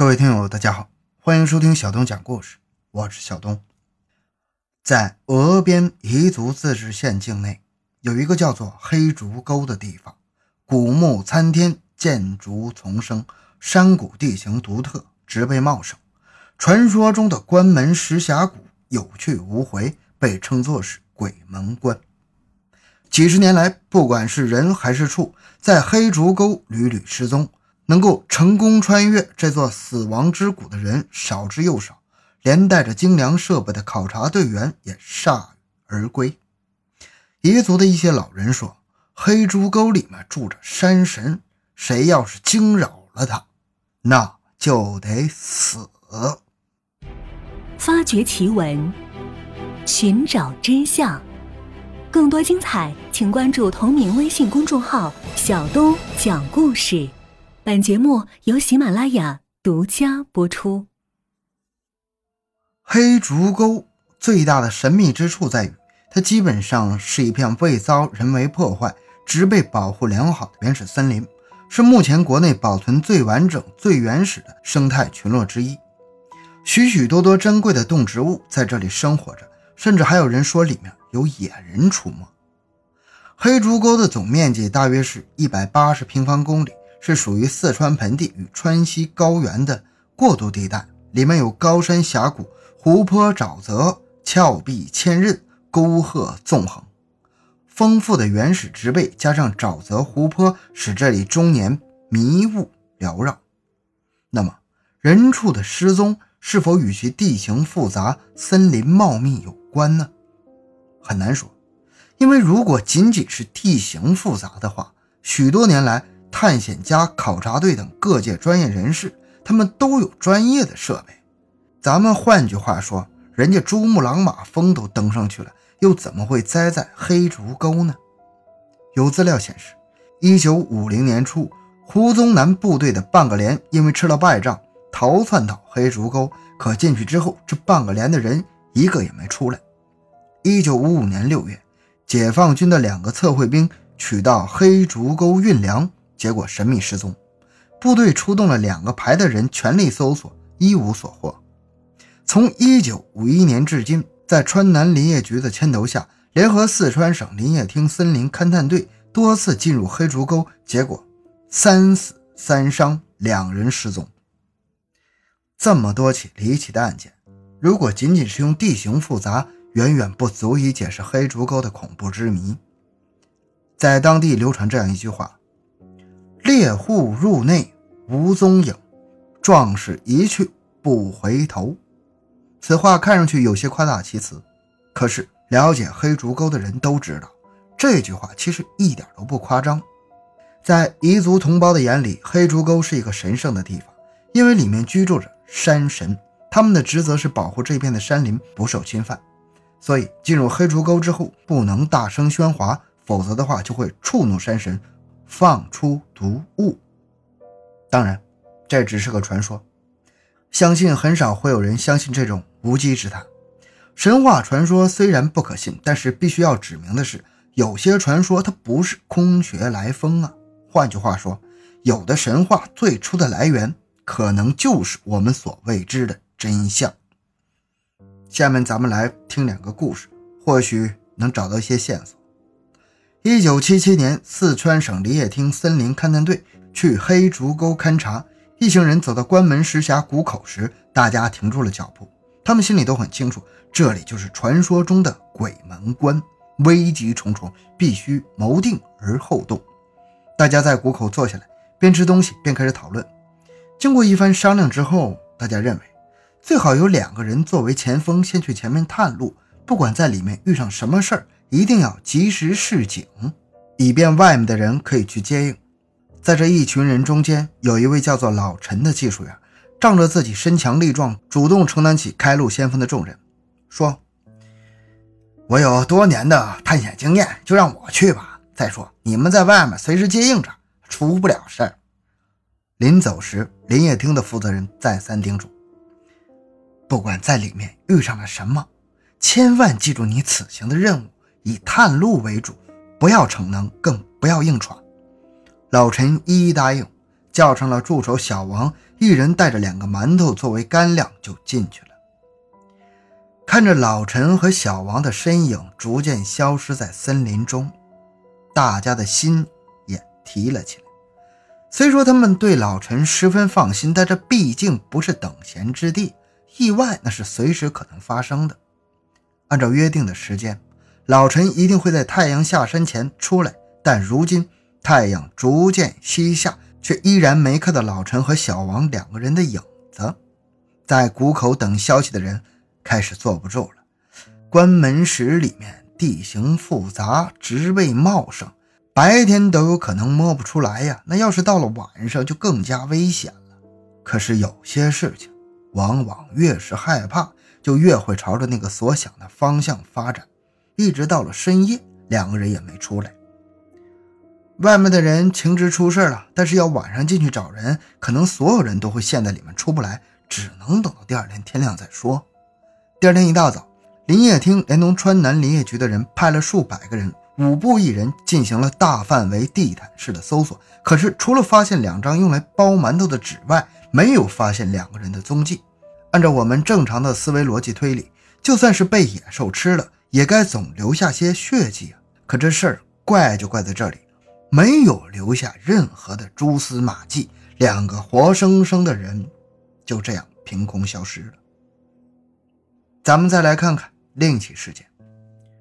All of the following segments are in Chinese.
各位听友，大家好，欢迎收听小东讲故事，我是小东。在俄边彝族自治县境内，有一个叫做黑竹沟的地方，古木参天，建筑丛生，山谷地形独特，植被茂盛。传说中的关门石峡谷有去无回，被称作是鬼门关。几十年来，不管是人还是畜，在黑竹沟屡屡失踪。能够成功穿越这座死亡之谷的人少之又少，连带着精良设备的考察队员也铩羽而归。彝族的一些老人说，黑猪沟里面住着山神，谁要是惊扰了他，那就得死。发掘奇闻，寻找真相，更多精彩，请关注同名微信公众号“小东讲故事”。本节目由喜马拉雅独家播出。黑竹沟最大的神秘之处在于，它基本上是一片未遭人为破坏、植被保护良好的原始森林，是目前国内保存最完整、最原始的生态群落之一。许许多多珍贵的动植物在这里生活着，甚至还有人说里面有野人出没。黑竹沟的总面积大约是一百八十平方公里。是属于四川盆地与川西高原的过渡地带，里面有高山峡谷、湖泊、沼泽、峭壁千仞、沟壑纵横，丰富的原始植被加上沼泽、湖泊，使这里终年迷雾缭绕。那么，人畜的失踪是否与其地形复杂、森林茂密有关呢？很难说，因为如果仅仅是地形复杂的话，许多年来。探险家、考察队等各界专业人士，他们都有专业的设备。咱们换句话说，人家珠穆朗玛峰都登上去了，又怎么会栽在黑竹沟呢？有资料显示，一九五零年初，胡宗南部队的半个连因为吃了败仗，逃窜到黑竹沟。可进去之后，这半个连的人一个也没出来。一九五五年六月，解放军的两个测绘兵取到黑竹沟运粮。结果神秘失踪，部队出动了两个排的人全力搜索，一无所获。从一九五一年至今，在川南林业局的牵头下，联合四川省林业厅森林勘探队多次进入黑竹沟，结果三死三伤，两人失踪。这么多起离奇的案件，如果仅仅是用地形复杂，远远不足以解释黑竹沟的恐怖之谜。在当地流传这样一句话。猎户入内无踪影，壮士一去不回头。此话看上去有些夸大其词，可是了解黑竹沟的人都知道，这句话其实一点都不夸张。在彝族同胞的眼里，黑竹沟是一个神圣的地方，因为里面居住着山神，他们的职责是保护这片的山林不受侵犯。所以进入黑竹沟之后，不能大声喧哗，否则的话就会触怒山神。放出毒物，当然，这只是个传说，相信很少会有人相信这种无稽之谈。神话传说虽然不可信，但是必须要指明的是，有些传说它不是空穴来风啊。换句话说，有的神话最初的来源可能就是我们所未知的真相。下面咱们来听两个故事，或许能找到一些线索。一九七七年，四川省林业厅森林勘探队去黑竹沟勘察，一行人走到关门石峡谷口时，大家停住了脚步。他们心里都很清楚，这里就是传说中的鬼门关，危机重重，必须谋定而后动。大家在谷口坐下来，边吃东西边开始讨论。经过一番商量之后，大家认为最好有两个人作为前锋，先去前面探路，不管在里面遇上什么事儿。一定要及时示警，以便外面的人可以去接应。在这一群人中间，有一位叫做老陈的技术员，仗着自己身强力壮，主动承担起开路先锋的重任，说：“我有多年的探险经验，就让我去吧。再说你们在外面随时接应着，出不了事儿。”临走时，林业厅的负责人再三叮嘱：“不管在里面遇上了什么，千万记住你此行的任务。”以探路为主，不要逞能，更不要硬闯。老陈一一答应，叫上了助手小王，一人带着两个馒头作为干粮就进去了。看着老陈和小王的身影逐渐消失在森林中，大家的心也提了起来。虽说他们对老陈十分放心，但这毕竟不是等闲之地，意外那是随时可能发生的。按照约定的时间，老陈一定会在太阳下山前出来，但如今太阳逐渐西下，却依然没看到老陈和小王两个人的影子。在谷口等消息的人。开始坐不住了。关门石里面地形复杂，植被茂盛，白天都有可能摸不出来呀。那要是到了晚上，就更加危险了。可是有些事情，往往越是害怕，就越会朝着那个所想的方向发展。一直到了深夜，两个人也没出来。外面的人情知出事了，但是要晚上进去找人，可能所有人都会陷在里面出不来，只能等到第二天天亮再说。第二天一大早，林业厅连同川南林业局的人派了数百个人，五步一人进行了大范围地毯式的搜索。可是，除了发现两张用来包馒头的纸外，没有发现两个人的踪迹。按照我们正常的思维逻辑推理，就算是被野兽吃了，也该总留下些血迹啊。可这事儿怪就怪在这里，没有留下任何的蛛丝马迹，两个活生生的人就这样凭空消失了。咱们再来看看另一起事件。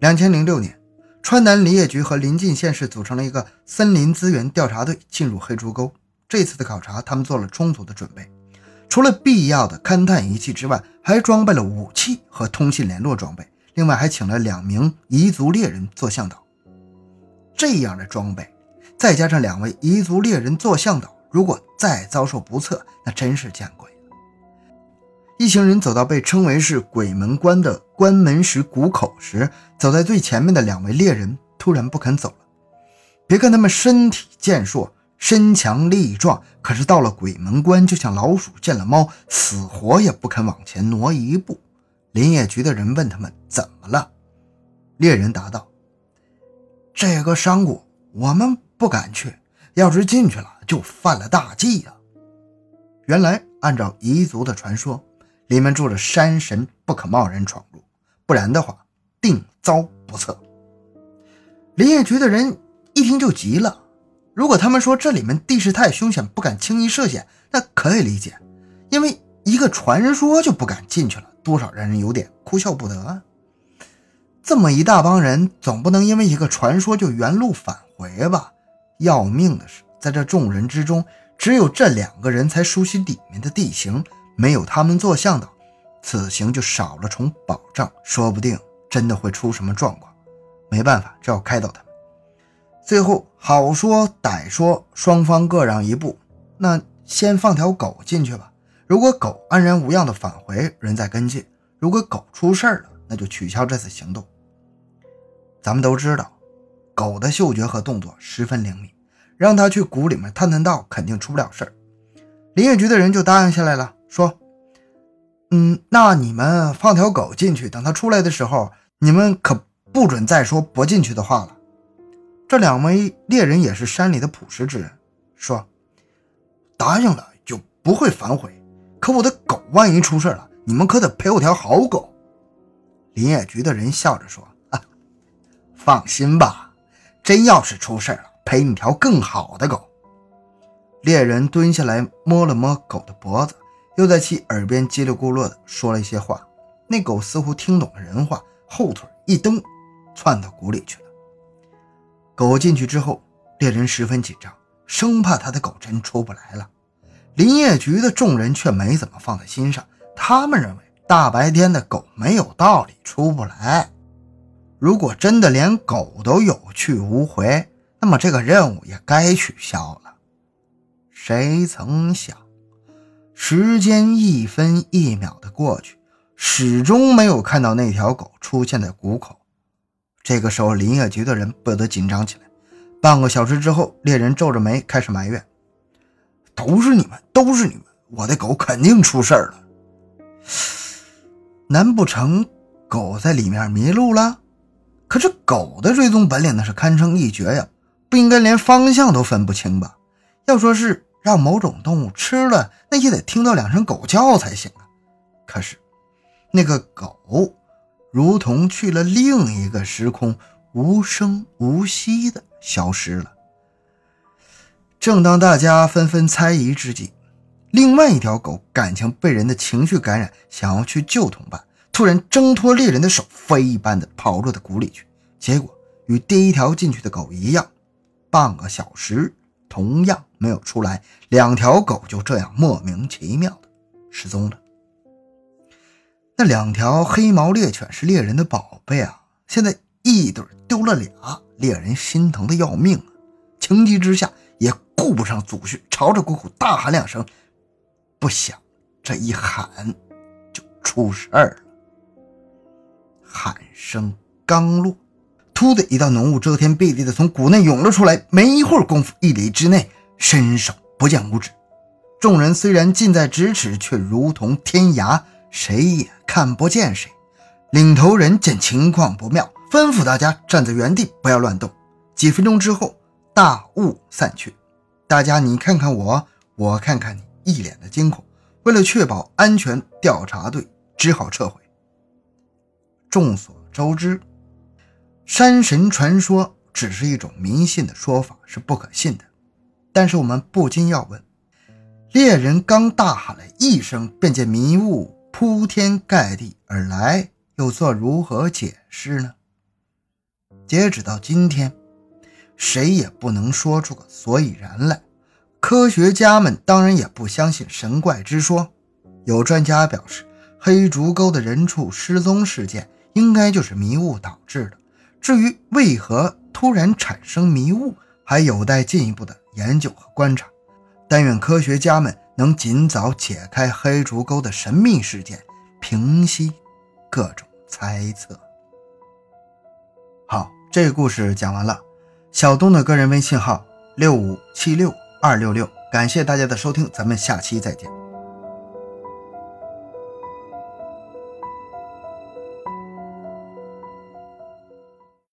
两千零六年，川南林业局和临近县市组成了一个森林资源调查队，进入黑猪沟。这次的考察，他们做了充足的准备，除了必要的勘探仪器之外，还装备了武器和通信联络装备。另外，还请了两名彝族猎人做向导。这样的装备，再加上两位彝族猎人做向导，如果再遭受不测，那真是见鬼了。一行人走到被称为是鬼门关的关门石谷口时，走在最前面的两位猎人突然不肯走了。别看他们身体健硕、身强力壮，可是到了鬼门关，就像老鼠见了猫，死活也不肯往前挪一步。林业局的人问他们怎么了，猎人答道：“这个山谷我们不敢去，要是进去了就犯了大忌呀。”原来，按照彝族的传说。里面住着山神，不可贸然闯入，不然的话定遭不测。林业局的人一听就急了。如果他们说这里面地势太凶险，不敢轻易涉险，那可以理解，因为一个传说就不敢进去了，多少让人有点哭笑不得。这么一大帮人，总不能因为一个传说就原路返回吧？要命的是，在这众人之中，只有这两个人才熟悉里面的地形。没有他们做向导，此行就少了重保障，说不定真的会出什么状况。没办法，只好开导他们。最后好说歹说，双方各让一步。那先放条狗进去吧。如果狗安然无恙的返回，人再跟进；如果狗出事了，那就取消这次行动。咱们都知道，狗的嗅觉和动作十分灵敏，让它去谷里面探探道，肯定出不了事儿。林业局的人就答应下来了。说，嗯，那你们放条狗进去，等它出来的时候，你们可不准再说不进去的话了。这两位猎人也是山里的朴实之人，说，答应了就不会反悔。可我的狗万一出事了，你们可得赔我条好狗。林业局的人笑着说：“，放心吧，真要是出事了，赔你条更好的狗。”猎人蹲下来摸了摸狗的脖子。又在其耳边叽里咕噜地说了一些话，那狗似乎听懂了人话，后腿一蹬，窜到谷里去了。狗进去之后，猎人十分紧张，生怕他的狗真出不来了。林业局的众人却没怎么放在心上，他们认为大白天的狗没有道理出不来。如果真的连狗都有去无回，那么这个任务也该取消了。谁曾想？时间一分一秒的过去，始终没有看到那条狗出现在谷口。这个时候，林业局的人不得紧张起来。半个小时之后，猎人皱着眉开始埋怨：“都是你们，都是你们！我的狗肯定出事了。难不成狗在里面迷路了？可这狗的追踪本领那是堪称一绝呀，不应该连方向都分不清吧？要说是让某种动物吃了，那也得听到两声狗叫才行啊。可是，那个狗如同去了另一个时空，无声无息的消失了。正当大家纷纷猜疑之际，另外一条狗感情被人的情绪感染，想要去救同伴，突然挣脱猎人的手，飞一般的跑入的谷里去。结果与第一条进去的狗一样，半个小时同样没有出来，两条狗就这样莫名其妙的失踪了。那两条黑毛猎犬是猎人的宝贝啊，现在一对丢了俩，猎人心疼的要命啊！情急之下也顾不上祖训，朝着谷谷大喊两声。不想这一喊就出事儿了。喊声刚落，突的一道浓雾遮天蔽地的从谷内涌了出来，没一会儿功夫，一里之内伸手不见五指。众人虽然近在咫尺，却如同天涯，谁也看不见谁。领头人见情况不妙，吩咐大家站在原地，不要乱动。几分钟之后，大雾散去，大家你看看我，我看看你。一脸的惊恐，为了确保安全，调查队只好撤回。众所周知，山神传说只是一种迷信的说法，是不可信的。但是我们不禁要问：猎人刚大喊了一声，便见迷雾铺天盖地而来，又作如何解释呢？截止到今天，谁也不能说出个所以然来。科学家们当然也不相信神怪之说，有专家表示，黑竹沟的人畜失踪事件应该就是迷雾导致的。至于为何突然产生迷雾，还有待进一步的研究和观察。但愿科学家们能尽早解开黑竹沟的神秘事件，平息各种猜测。好，这个故事讲完了。小东的个人微信号六五七六。二六六，感谢大家的收听，咱们下期再见。